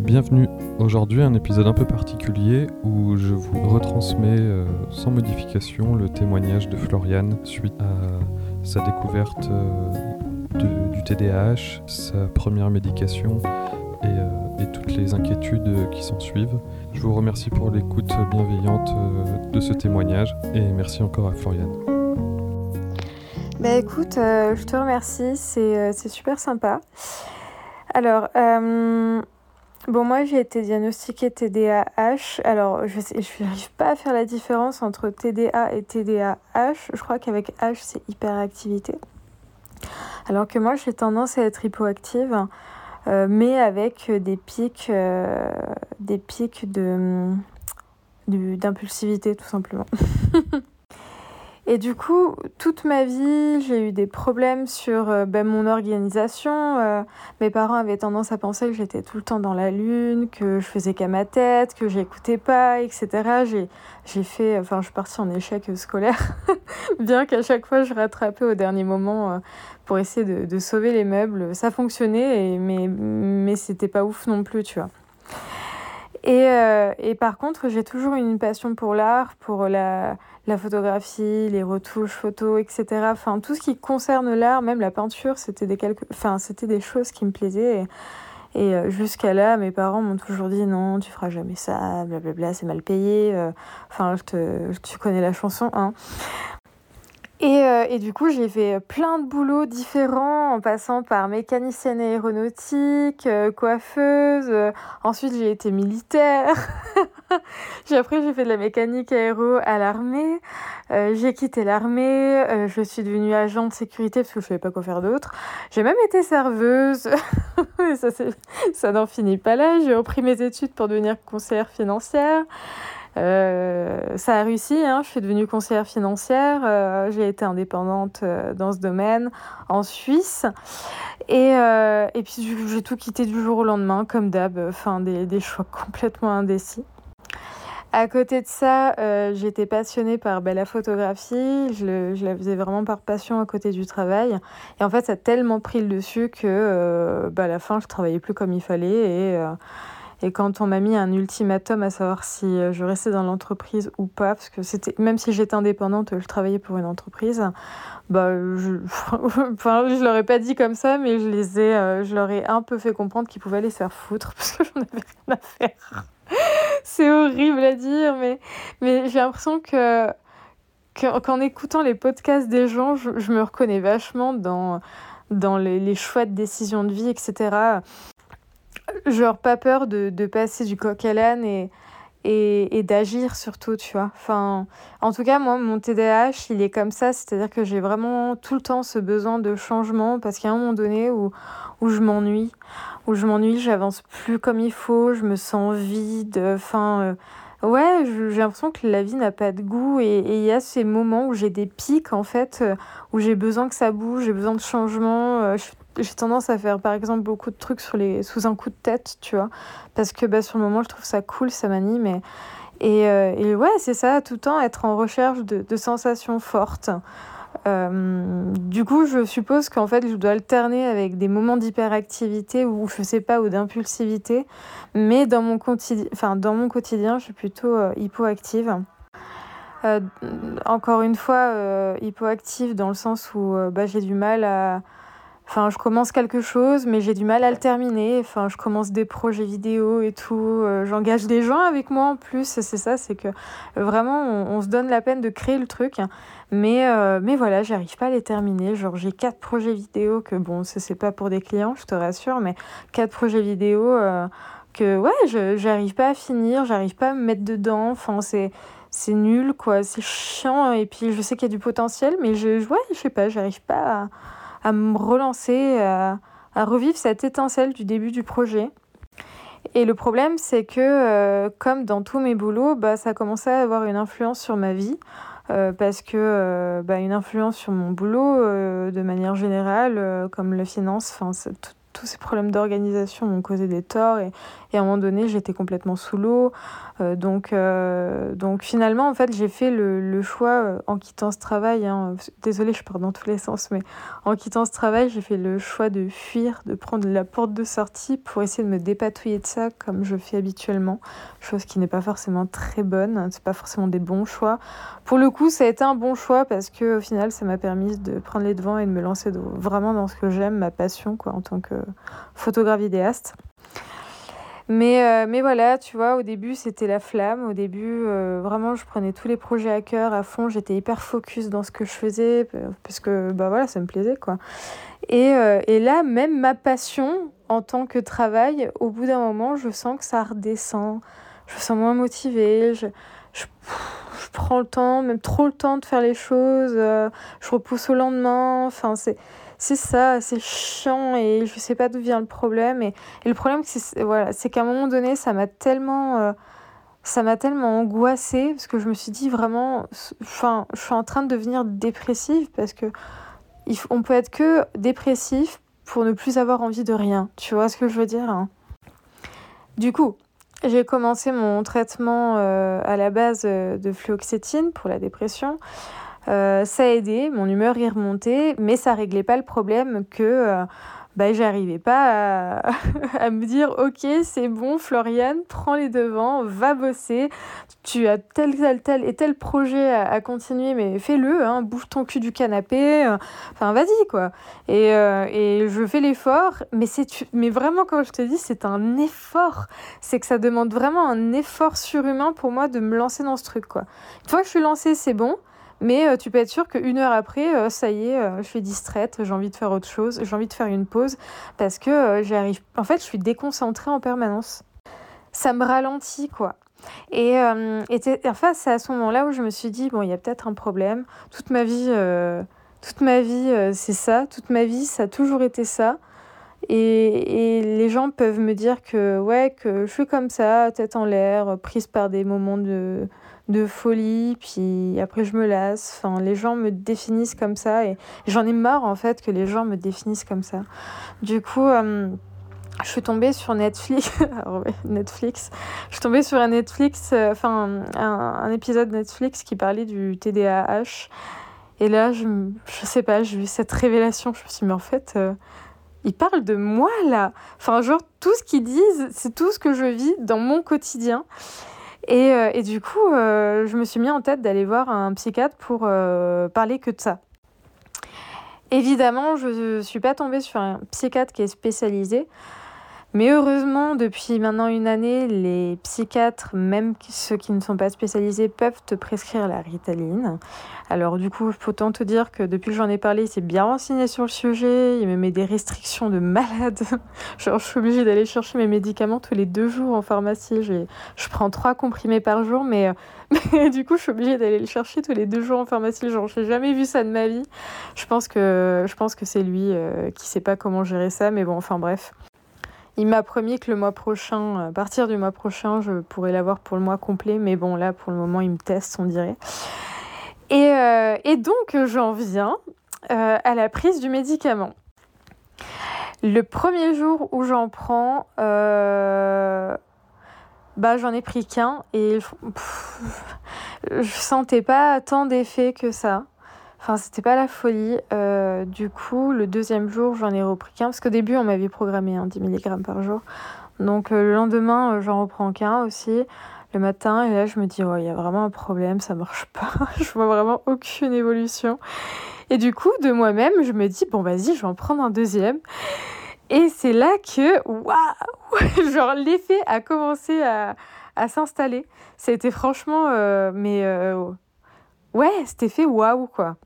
Bienvenue. Aujourd'hui, un épisode un peu particulier où je vous retransmets euh, sans modification le témoignage de Floriane suite à sa découverte euh, du TDAH, sa première médication et, euh, et toutes les inquiétudes qui s'en suivent. Je vous remercie pour l'écoute bienveillante de ce témoignage et merci encore à Floriane. Bah écoute, je te remercie, c'est super sympa. Alors, bon, moi j'ai été diagnostiquée TDAH. Alors, je n'arrive pas à faire la différence entre TDA et TDAH. Je crois qu'avec H c'est hyperactivité. Alors que moi j'ai tendance à être hypoactive, euh, mais avec des pics, euh, des pics de- d'impulsivité tout simplement. Et du coup, toute ma vie, j'ai eu des problèmes sur euh, ben, mon organisation. Euh, mes parents avaient tendance à penser que j'étais tout le temps dans la lune, que je faisais qu'à ma tête, que j'écoutais pas, etc. J'ai, fait, enfin, je suis partie en échec scolaire, bien qu'à chaque fois je rattrapais au dernier moment euh, pour essayer de, sauver les meubles. Ça fonctionnait, mais, mais c'était pas ouf non plus, tu vois. Et, et par contre, j'ai toujours une passion pour l'art, pour la, la photographie, les retouches photos, etc. Enfin, tout ce qui concerne l'art, même la peinture, c'était des, quelque... enfin, c'était des choses qui me plaisaient. Et, euh, jusqu'à là, mes parents m'ont toujours dit non, tu feras jamais ça, blablabla, c'est mal payé. euh, Enfin, je te... tu connais la chanson, hein. Et, euh, et du coup, j'ai fait plein de boulots différents en passant par mécanicienne aéronautique, coiffeuse. ensuite, j'ai été militaire. j'ai après, j'ai fait de la mécanique aéro à l'armée. Euh, j'ai quitté l'armée. euh, je suis devenue agent de sécurité parce que je savais pas quoi faire d'autre. J'ai même été serveuse. Ça, ça n'en finit pas là. J'ai repris mes études pour devenir conseillère financière. Euh, ça a réussi, hein, je suis devenue conseillère financière, j'ai été indépendante dans ce domaine en Suisse. Et, et puis j'ai tout quitté du jour au lendemain, comme d'hab, enfin des, des choix complètement indécis. À côté de ça, euh, j'étais passionnée par bah, la photographie, je, la faisais vraiment par passion à côté du travail. Et en fait, ça a tellement pris le dessus que euh, bah, à la fin, je travaillais plus comme il fallait. Et, euh, quand on m'a mis un ultimatum à savoir si je restais dans l'entreprise ou pas, parce que c'était même si j'étais indépendante, je travaillais pour une entreprise, bah je, enfin, je leur ai pas dit comme ça, mais je les ai, je leur ai un peu fait comprendre qu'ils pouvaient aller se faire foutre parce que j'en avais rien à faire. C'est horrible à dire, mais mais j'ai l'impression que que- qu'en écoutant les podcasts des gens, je, je me reconnais vachement dans dans les, les choix de décision de vie, etc genre pas peur de, de passer du coq à l'âne et, et, et d'agir surtout, tu vois. Enfin, en tout cas, moi, mon TDAH, il est comme ça, c'est-à-dire que j'ai vraiment tout le temps ce besoin de changement parce qu'il y a un moment donné où, où je m'ennuie, où je m'ennuie, j'avance plus comme il faut, je me sens vide, enfin... euh, Ouais, j'ai l'impression que la vie n'a pas de goût et il y a ces moments où j'ai des pics en fait, euh, où j'ai besoin que ça bouge, j'ai besoin de changement. euh, J'ai tendance à faire par exemple beaucoup de trucs sous un coup de tête, tu vois, parce que bah, sur le moment je trouve ça cool, ça m'anime. Et, ouais, c'est ça, tout le temps être en recherche de sensations fortes. Euh, du coup, je suppose qu'en fait, je dois alterner avec des moments d'hyperactivité ou je sais pas, ou d'impulsivité. Mais dans mon, quotidien, enfin, dans mon quotidien, je suis plutôt euh, hypoactive. Euh, encore une fois, hypoactive dans le sens où bah, j'ai du mal à. Enfin, je commence quelque chose, mais j'ai du mal à le terminer. Enfin, je commence des projets vidéo et tout. euh, J'engage des gens avec moi en plus. C'est ça, c'est que euh, vraiment, on, se donne la peine de créer le truc. Mais, euh, mais voilà, j'arrive pas à les terminer. Genre, j'ai quatre projets vidéo que, bon, ça, c'est pas pour des clients, je te rassure, mais quatre projets vidéo que, ouais, je j'arrive pas à finir, j'arrive pas à me mettre dedans. Enfin, c'est c'est nul, quoi. C'est chiant. Et puis, je sais qu'il y a du potentiel, mais je, ouais, je sais pas, j'arrive pas à, à me relancer, à, à revivre cette étincelle du début du projet. Et le problème, c'est que, euh, comme dans tous mes boulots, bah, ça a commencé à avoir une influence sur ma vie. euh, parce que, euh, bah, une influence sur mon boulot, euh, de manière générale, euh, comme la finance, enfin, tous ces problèmes d'organisation m'ont causé des torts et, et, à un moment donné j'étais complètement sous l'eau. Euh, donc, euh, donc finalement en fait j'ai fait le, le, choix euh, en quittant ce travail, hein, désolée je pars dans tous les sens, mais en quittant ce travail j'ai fait le choix de fuir, de prendre la porte de sortie pour essayer de me dépatouiller de ça comme je fais habituellement, chose qui n'est pas forcément très bonne, hein, c'est pas forcément des bons choix. Pour le coup ça a été un bon choix parce que au final ça m'a permis de prendre les devants et de me lancer vraiment dans ce que j'aime, ma passion quoi en tant que photographe vidéaste. Mais, euh, mais voilà, tu vois, au début, c'était la flamme. Au début, euh, vraiment, je prenais tous les projets à cœur, à fond. J'étais hyper focus dans ce que je faisais, parce que, bah voilà, ça me plaisait, quoi. Et, euh, et là, même ma passion, en tant que travail, au bout d'un moment, je sens que ça redescend. Je me sens moins motivée. Je, je, je, prends le temps, même trop le temps de faire les choses. je repousse au lendemain. Enfin, c'est c'est ça, c'est chiant et je sais pas d'où vient le problème. Et, le problème, c'est voilà, qu'à un moment donné, ça m'a tellement, euh, tellement angoissée parce que je me suis dit vraiment, enfin, je suis en train de devenir dépressive parce que il, on peut être que dépressif pour ne plus avoir envie de rien. Tu vois ce que je veux dire hein? Du coup, j'ai commencé mon traitement euh, à la base euh, de fluoxétine pour la dépression. Euh, ça a aidé, mon humeur y remontait, mais ça réglait pas le problème que euh, bah, j'arrivais pas à, me dire ok c'est bon Floriane, prends les devants, va bosser, tu as tel tel tel et tel projet à, continuer mais fais-le, hein, bouge ton cul du canapé, euh, enfin vas-y quoi. Et, et je fais l'effort, mais, mais vraiment comme je te dis c'est un effort, c'est que ça demande vraiment un effort surhumain pour moi de me lancer dans ce truc quoi. Une fois que je suis lancée c'est bon, mais euh, tu peux être sûr qu'une heure après, euh, ça y est, euh, je suis distraite, j'ai envie de faire autre chose, j'ai envie de faire une pause parce que j'arrive. En fait, je suis déconcentrée en permanence. Ça me ralentit, quoi. Et, et enfin, c'est à ce moment-là où je me suis dit, bon, il y a peut-être un problème. Toute ma vie, toute ma vie c'est ça. Toute ma vie, ça a toujours été ça. Et, et, les gens peuvent me dire que, ouais, que je suis comme ça, tête en l'air, prise par des moments de, de folie, puis après je me lasse. Enfin, les gens me définissent comme ça et j'en ai marre en fait que les gens me définissent comme ça. Du coup, euh, je suis tombée sur Netflix. Netflix. Je suis tombée sur un Netflix, euh, enfin un, un, épisode Netflix qui parlait du TDAH. Et là, je, je sais pas, j'ai eu cette révélation. Je me suis dit, mais en fait. Euh, ils parlent de moi là. Enfin, genre, tout ce qu'ils disent, c'est tout ce que je vis dans mon quotidien. Et, euh, et du coup, euh, je me suis mis en tête d'aller voir un psychiatre pour euh, parler que de ça. Évidemment, je ne suis pas tombée sur un psychiatre qui est spécialisé. Mais heureusement, depuis maintenant une année, les psychiatres, même ceux qui ne sont pas spécialisés, peuvent te prescrire la ritaline. Alors du coup, faut autant te dire que depuis que j'en ai parlé, il s'est bien renseigné sur le sujet, il me met des restrictions de malade. Genre, je suis obligée d'aller chercher mes médicaments tous les deux jours en pharmacie. Je prends trois comprimés par jour, mais, mais du coup, je suis obligée d'aller le chercher tous les deux jours en pharmacie. Genre, j'ai jamais vu ça de ma vie. Je pense que, que c'est lui euh, qui sait pas comment gérer ça, mais bon, enfin bref. Il m'a promis que le mois prochain, à partir du mois prochain, je pourrais l'avoir pour le mois complet. Mais bon, là, pour le moment, il me teste, on dirait. Et, euh, et donc, j'en viens euh, à la prise du médicament. Le premier jour où j'en prends, euh, bah, j'en ai pris qu'un et pff, je sentais pas tant d'effet que ça. Enfin, c'était pas la folie. Euh, du coup, le deuxième jour, j'en ai repris qu'un. Parce qu'au début, on m'avait programmé hein, 10 mg par jour. Donc, euh, le lendemain, euh, j'en reprends qu'un aussi. Le matin, et là, je me dis, il y a vraiment un problème, ça marche pas. je vois vraiment aucune évolution. Et du coup, de moi-même, je me dis, bon, vas-y, je vais en prendre un deuxième. Et c'est là que, waouh, genre l'effet a commencé à, à s'installer. C'était franchement, mais ouais, cet effet waouh, quoi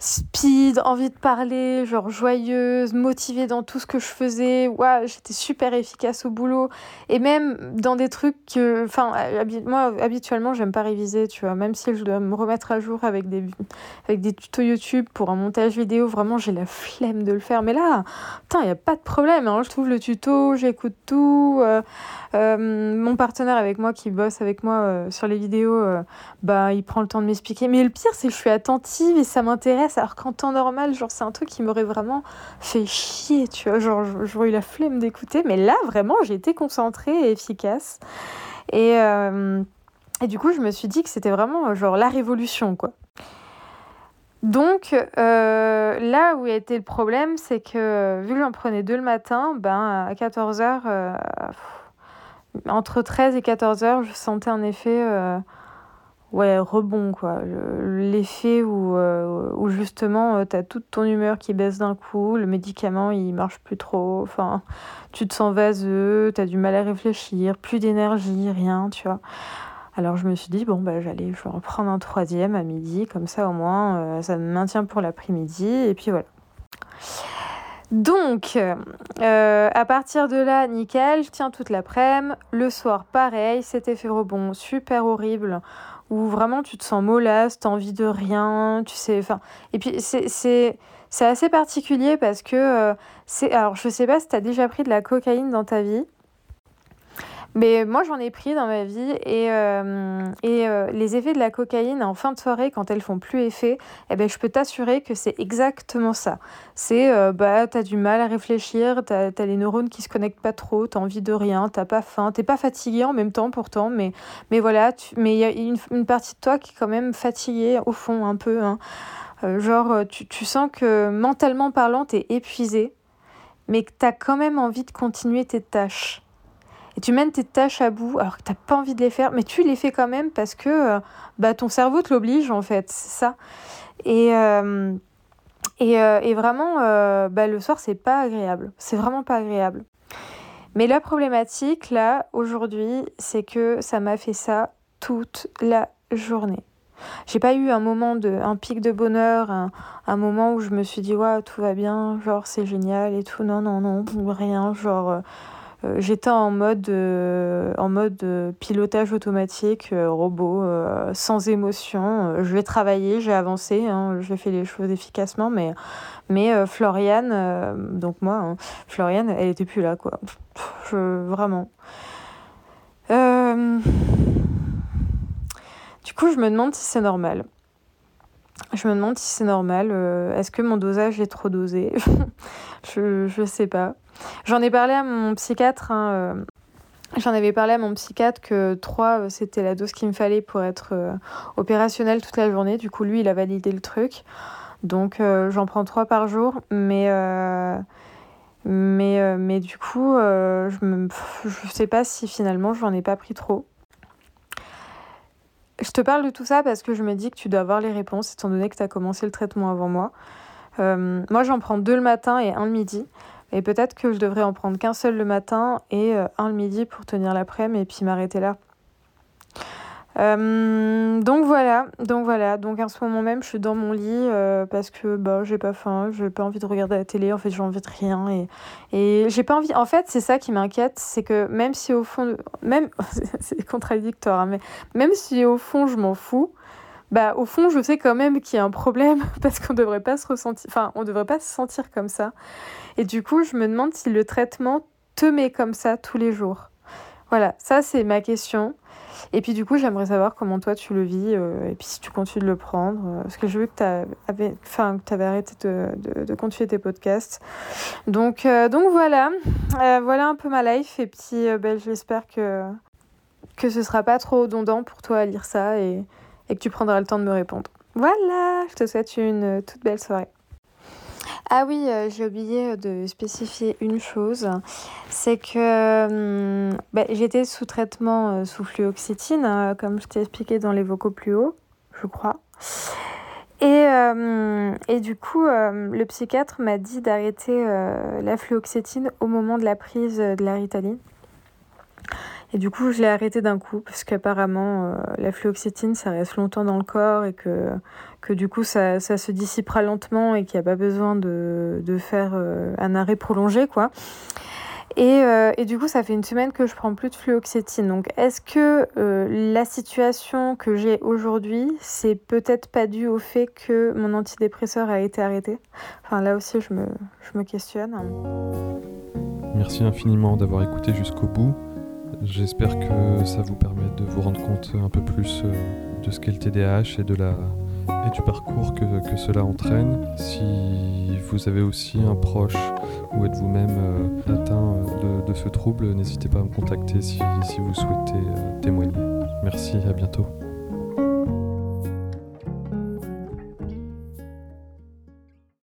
speed, envie de parler, genre joyeuse, motivée dans tout ce que je faisais. Ouais, j'étais super efficace au boulot. Et même dans des trucs que. Enfin, moi, habituellement, j'aime pas réviser, tu vois. Même si je dois me remettre à jour avec des, avec des tutos YouTube pour un montage vidéo, vraiment, j'ai la flemme de le faire. Mais là, putain, n'y a pas de problème. Hein. Je trouve le tuto, j'écoute tout. Euh, euh, mon partenaire avec moi qui bosse avec moi euh, sur les vidéos, bah, il prend le temps de m'expliquer. Mais le pire, c'est que je suis attentive et ça m'intéresse alors qu'en temps normal, genre, c'est un truc qui m'aurait vraiment fait chier, tu vois. Genre, j'aurais eu la flemme d'écouter, mais là, vraiment, j'ai été concentrée et efficace. Et, euh, et du coup, je me suis dit que c'était vraiment, genre, la révolution, quoi. Donc, euh, là où a été le problème, c'est que vu que j'en prenais deux le matin, ben, à 14h, euh, entre 13 et 14h, je sentais un effet euh, ouais, rebond. quoi. L'effet où, où justement, tu as toute ton humeur qui baisse d'un coup, le médicament, il marche plus trop, enfin, tu te sens vaseux, tu as du mal à réfléchir, plus d'énergie, rien, tu vois. Alors je me suis dit, bon, bah, j'allais je vais reprendre un troisième à midi, comme ça au moins euh, ça me maintient pour l'après-midi, et puis voilà. Donc, euh, à partir de là, nickel, je tiens toute l'après-midi. Le soir, pareil, cet effet rebond super horrible, où vraiment tu te sens mollasse, t'as envie de rien, tu sais, enfin... Et puis c'est assez particulier parce que euh, c'est... Alors je sais pas si t'as déjà pris de la cocaïne dans ta vie, mais moi, j'en ai pris dans ma vie et, euh, et euh, les effets de la cocaïne en fin de soirée, quand elles font plus effet, eh ben, je peux t'assurer que c'est exactement ça. C'est, euh, bah, t'as du mal à réfléchir, t'as as les neurones qui se connectent pas trop, t'as envie de rien, t'as pas faim, t'es pas fatigué en même temps pourtant, mais, mais voilà, mais il y a une, une, partie de toi qui est quand même fatiguée au fond un peu. Hein. genre, tu, tu sens que mentalement parlant, t'es épuisé, mais que t'as quand même envie de continuer tes tâches tu mènes tes tâches à bout alors que tu n'as pas envie de les faire, mais tu les fais quand même parce que euh, bah, ton cerveau te l'oblige en fait, c'est ça. Et, euh, et, euh, et, vraiment, bah, le soir, c'est pas agréable. C'est vraiment pas agréable. Mais la problématique, là, aujourd'hui, c'est que ça m'a fait ça toute la journée. J'ai pas eu un moment de, un pic de bonheur, un, un moment où je me suis dit, ouais, tout va bien, genre, c'est génial et tout. Non, non, non, rien, genre, j'étais en mode, euh, en mode euh, pilotage automatique, robot, sans émotion. je vais travailler, j'ai avancé, hein, j'ai fait les choses efficacement, mais, mais Floriane, donc moi, hein, Floriane, elle était plus là, quoi. Vraiment. Du coup, je me demande si c'est normal. Je me demande si c'est normal. Est-ce que mon dosage est trop dosé? Je ne sais pas. J'en ai parlé à mon psychiatre. Hein, euh, j'en avais parlé à mon psychiatre que 3, euh, c'était la dose qu'il me fallait pour être euh, opérationnel toute la journée. Du coup, lui, il a validé le truc. Donc, j'en prends 3 par jour. Mais, mais, mais du coup, je ne je sais pas si finalement, j'en ai pas pris trop. Je te parle de tout ça parce que je me dis que tu dois avoir les réponses, étant donné que tu as commencé le traitement avant moi. Moi, j'en prends deux le matin et un le midi. Et peut-être que je devrais en prendre qu'un seul le matin et euh, un le midi pour tenir l'après-midi et puis m'arrêter là. Euh, donc voilà, donc voilà, donc à ce moment même, je suis dans mon lit euh, parce que bah j'ai pas faim, j'ai pas envie de regarder la télé, en fait j'ai envie de rien et et j'ai pas envie. En fait, c'est ça qui m'inquiète, c'est que même si au fond, même c'est contradictoire, hein, mais même si au fond je m'en fous, bah au fond je sais quand même qu'il y a un problème parce qu'on devrait pas se ressentir, enfin on devrait pas se sentir comme ça. Et du coup, je me demande si le traitement te met comme ça tous les jours. Voilà, ça c'est ma question. Et puis du coup, j'aimerais savoir comment toi tu le vis euh, et puis si tu continues de le prendre. Euh, parce que je veux que tu avais, enfin, avais arrêté de, de, de, continuer tes podcasts. Donc, euh, donc voilà, voilà un peu ma life. Et puis ben, j'espère que, que ce sera pas trop redondant pour toi à lire ça et, et que tu prendras le temps de me répondre. Voilà, je te souhaite une toute belle soirée. Ah oui, euh, j'ai oublié de spécifier une chose, c'est que hum, bah, j'étais sous traitement euh, sous fluoxétine, hein, comme je t'ai expliqué dans les vocaux plus hauts, je crois. Et, du coup, le psychiatre m'a dit d'arrêter euh, la fluoxétine au moment de la prise de la ritaline. Et du coup, je l'ai arrêté d'un coup, parce qu'apparemment, la fluoxétine, ça reste longtemps dans le corps et que que du coup ça, ça se dissipera lentement et qu'il n'y a pas besoin de, de faire euh, un arrêt prolongé quoi. Et, euh, et, du coup, ça fait une semaine que je prends plus de fluoxétine. Donc, est-ce que euh, la situation que j'ai aujourd'hui, c'est peut-être pas dû au fait que mon antidépresseur a été arrêté? Enfin, là aussi, je me, je me questionne. Merci infiniment d'avoir écouté jusqu'au bout. J'espère que ça vous permet de vous rendre compte un peu plus de ce qu'est le TDAH et de la et du parcours que, que, cela entraîne. Si vous avez aussi un proche ou êtes vous-même euh, atteint de, de, ce trouble, n'hésitez pas à me contacter si, si vous souhaitez témoigner. Merci, à bientôt.